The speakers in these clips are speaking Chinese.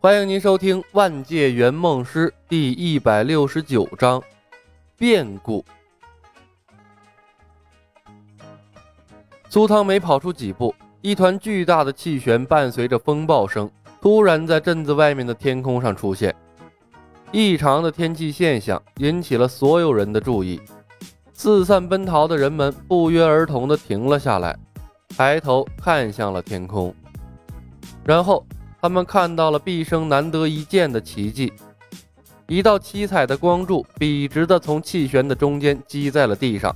欢迎您收听《万界圆梦师》第一百六十九章变故。苏汤没跑出几步，一团巨大的气旋伴随着风暴声，突然在镇子外面的天空上出现。异常的天气现象引起了所有人的注意，四散奔逃的人们不约而同地停了下来，抬头看向了天空，然后。他们看到了毕生难得一见的奇迹，一道七彩的光柱笔直的从气旋的中间击在了地上，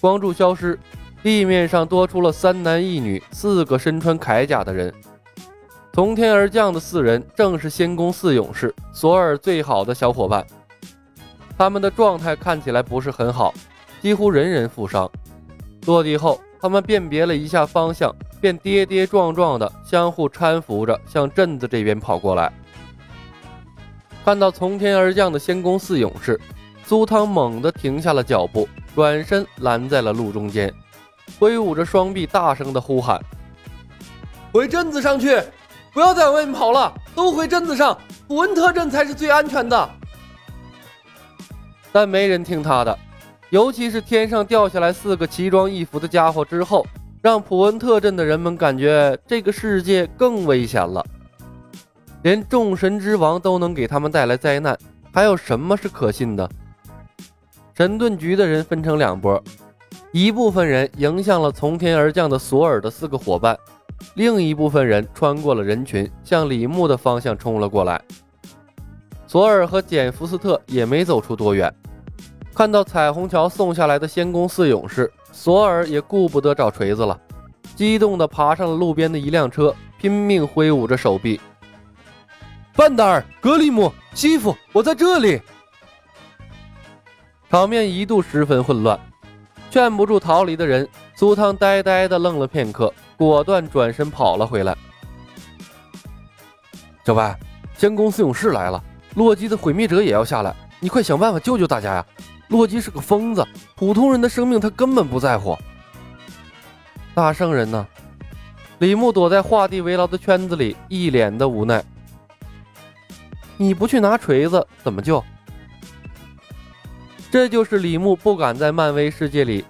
光柱消失，地面上多出了三男一女四个身穿铠甲的人。从天而降的四人正是仙宫四勇士索尔最好的小伙伴，他们的状态看起来不是很好，几乎人人负伤。落地后，他们辨别了一下方向。便跌跌撞撞的相互搀扶着向镇子这边跑过来。看到从天而降的仙宫四勇士，苏汤猛地停下了脚步，转身拦在了路中间，挥舞着双臂，大声的呼喊：“回镇子上去！不要再往外面跑了，都回镇子上！普文特镇才是最安全的。”但没人听他的，尤其是天上掉下来四个奇装异服的家伙之后。让普恩特镇的人们感觉这个世界更危险了，连众神之王都能给他们带来灾难，还有什么是可信的？神盾局的人分成两波，一部分人迎向了从天而降的索尔的四个伙伴，另一部分人穿过了人群，向李牧的方向冲了过来。索尔和简福斯特也没走出多远，看到彩虹桥送下来的仙宫四勇士。索尔也顾不得找锤子了，激动地爬上了路边的一辆车，拼命挥舞着手臂。范达尔、格里姆、西夫，我在这里！场面一度十分混乱，劝不住逃离的人。苏汤呆呆地愣了片刻，果断转身跑了回来。小白，仙宫四勇士来了，洛基的毁灭者也要下来，你快想办法救救大家呀！洛基是个疯子，普通人的生命他根本不在乎。大圣人呢？李牧躲在画地为牢的圈子里，一脸的无奈。你不去拿锤子，怎么救？这就是李牧不敢在漫威世界里，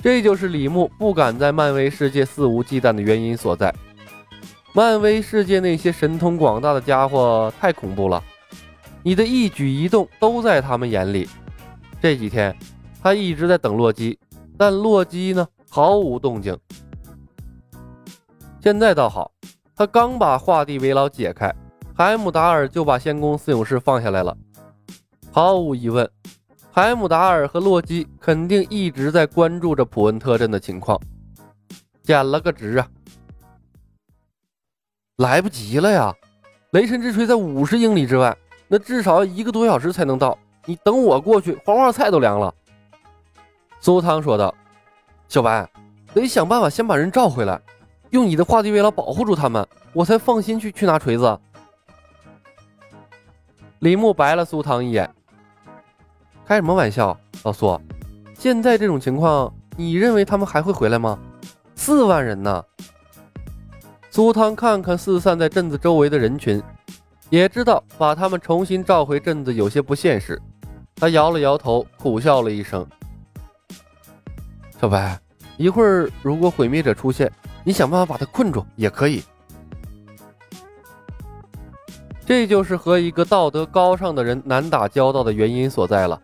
这就是李牧不敢在漫威世界肆无忌惮的原因所在。漫威世界那些神通广大的家伙太恐怖了，你的一举一动都在他们眼里。这几天，他一直在等洛基，但洛基呢毫无动静。现在倒好，他刚把画地为牢解开，海姆达尔就把仙宫四勇士放下来了。毫无疑问，海姆达尔和洛基肯定一直在关注着普恩特镇的情况，捡了个值啊！来不及了呀，雷神之锤在五十英里之外，那至少要一个多小时才能到。你等我过去，黄花菜都凉了。”苏汤说道。“小白，得想办法先把人召回来，用你的画地为牢保护住他们，我才放心去去拿锤子。”李牧白了苏汤一眼：“开什么玩笑，老苏？现在这种情况，你认为他们还会回来吗？四万人呢？”苏汤看看四散在镇子周围的人群，也知道把他们重新召回镇子有些不现实。他摇了摇头，苦笑了一声：“小白，一会儿如果毁灭者出现，你想办法把他困住也可以。这就是和一个道德高尚的人难打交道的原因所在了。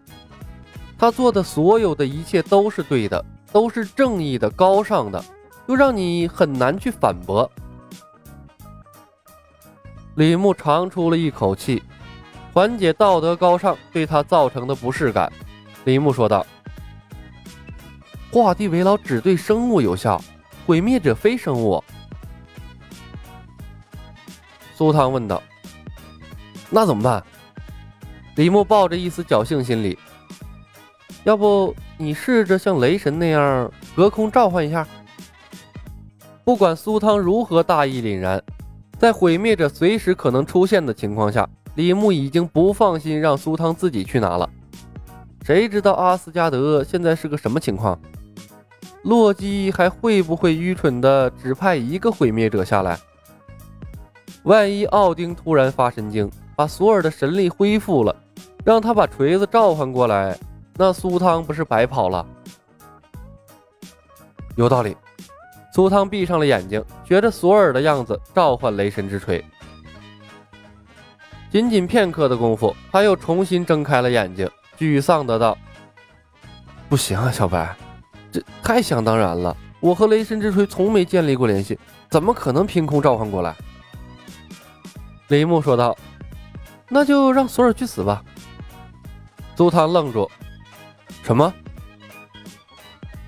他做的所有的一切都是对的，都是正义的、高尚的，又让你很难去反驳。”李牧长出了一口气。缓解道德高尚对他造成的不适感，李牧说道：“画地为牢只对生物有效，毁灭者非生物。”苏汤问道：“那怎么办？”李牧抱着一丝侥幸心理：“要不你试着像雷神那样隔空召唤一下？”不管苏汤如何大义凛然，在毁灭者随时可能出现的情况下。李牧已经不放心让苏汤自己去拿了，谁知道阿斯加德现在是个什么情况？洛基还会不会愚蠢的只派一个毁灭者下来？万一奥丁突然发神经，把索尔的神力恢复了，让他把锤子召唤过来，那苏汤不是白跑了？有道理。苏汤闭上了眼睛，学着索尔的样子召唤雷神之锤。仅仅片刻的功夫，他又重新睁开了眼睛，沮丧的道：“不行啊，小白，这太想当然了。我和雷神之锤从没建立过联系，怎么可能凭空召唤过来？”李牧说道：“那就让索尔去死吧。”苏汤愣住：“什么？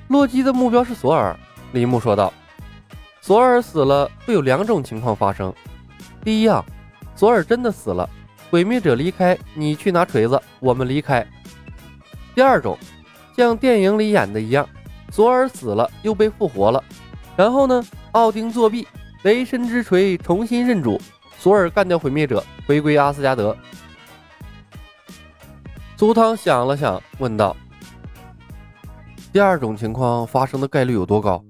洛基的目标是索尔？”李牧说道：“索尔死了，会有两种情况发生。第一啊，索尔真的死了，毁灭者离开，你去拿锤子，我们离开。第二种，像电影里演的一样，索尔死了又被复活了，然后呢，奥丁作弊，雷神之锤重新认主，索尔干掉毁灭者，回归阿斯加德。”苏汤想了想，问道：“第二种情况发生的概率有多高？”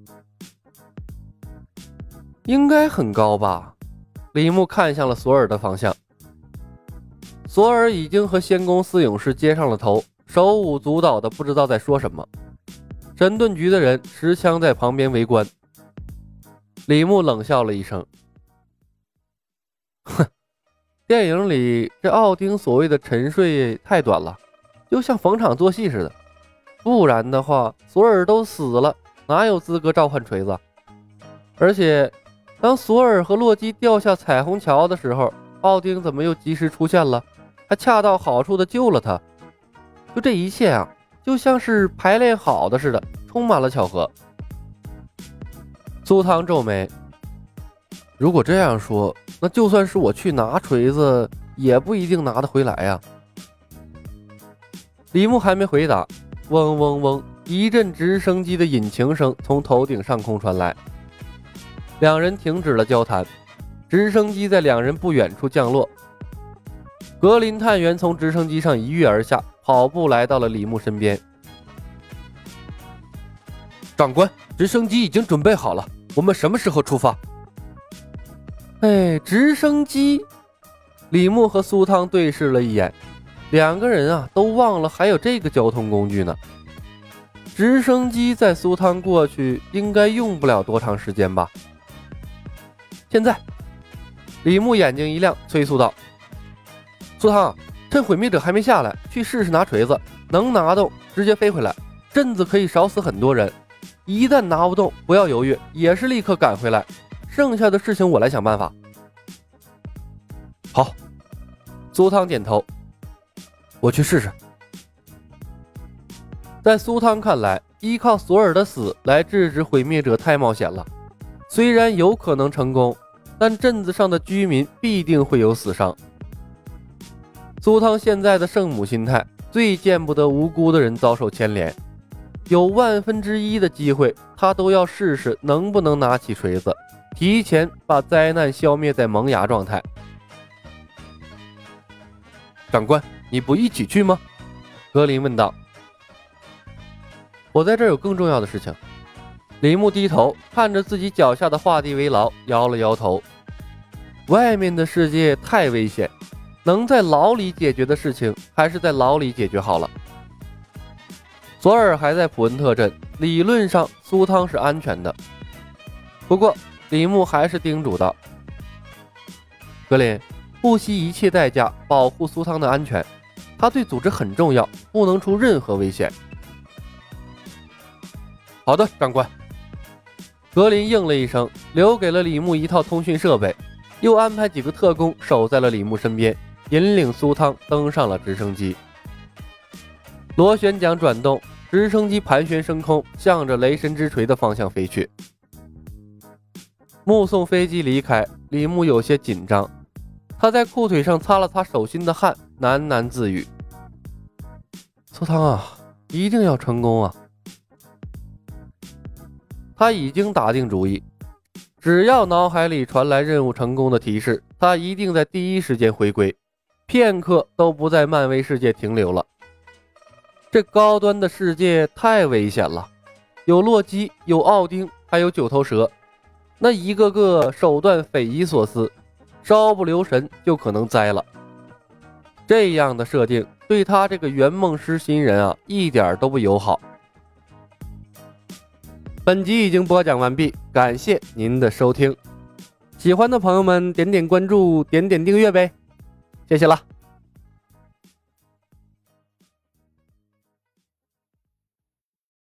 应该很高吧？李牧看向了索尔的方向。索尔已经和仙宫四勇士接上了头，手舞足蹈的，不知道在说什么。神盾局的人持枪在旁边围观。李牧冷笑了一声：“哼，电影里这奥丁所谓的沉睡太短了，就像逢场作戏似的。不然的话，索尔都死了，哪有资格召唤锤子？而且……”当索尔和洛基掉下彩虹桥的时候，奥丁怎么又及时出现了？还恰到好处的救了他。就这一切啊，就像是排练好的似的，充满了巧合。苏汤皱眉：“如果这样说，那就算是我去拿锤子，也不一定拿得回来呀。”李牧还没回答，嗡嗡嗡，一阵直升机的引擎声从头顶上空传来。两人停止了交谈，直升机在两人不远处降落。格林探员从直升机上一跃而下，跑步来到了李牧身边。长官，直升机已经准备好了，我们什么时候出发？哎，直升机！李牧和苏汤对视了一眼，两个人啊都忘了还有这个交通工具呢。直升机在苏汤过去应该用不了多长时间吧。现在，李牧眼睛一亮，催促道：“苏汤，趁毁灭者还没下来，去试试拿锤子，能拿动直接飞回来，镇子可以少死很多人。一旦拿不动，不要犹豫，也是立刻赶回来。剩下的事情我来想办法。”好，苏汤点头，我去试试。在苏汤看来，依靠索尔的死来制止毁灭者太冒险了，虽然有可能成功。但镇子上的居民必定会有死伤。苏汤现在的圣母心态，最见不得无辜的人遭受牵连。有万分之一的机会，他都要试试能不能拿起锤子，提前把灾难消灭在萌芽状态。长官，你不一起去吗？格林问道。我在这有更重要的事情。李牧低头看着自己脚下的画地为牢，摇了摇头。外面的世界太危险，能在牢里解决的事情，还是在牢里解决好了。索尔还在普恩特镇，理论上苏汤是安全的。不过李牧还是叮嘱道：“格林，不惜一切代价保护苏汤的安全，他对组织很重要，不能出任何危险。”好的，长官。格林应了一声，留给了李牧一套通讯设备，又安排几个特工守在了李牧身边，引领苏汤登上了直升机。螺旋桨转动，直升机盘旋升空，向着雷神之锤的方向飞去。目送飞机离开，李牧有些紧张，他在裤腿上擦了擦手心的汗，喃喃自语：“苏汤啊，一定要成功啊！”他已经打定主意，只要脑海里传来任务成功的提示，他一定在第一时间回归，片刻都不在漫威世界停留了。这高端的世界太危险了，有洛基，有奥丁，还有九头蛇，那一个个手段匪夷所思，稍不留神就可能栽了。这样的设定对他这个圆梦师新人啊，一点都不友好。本集已经播讲完毕，感谢您的收听。喜欢的朋友们点点关注，点点订阅呗，谢谢了。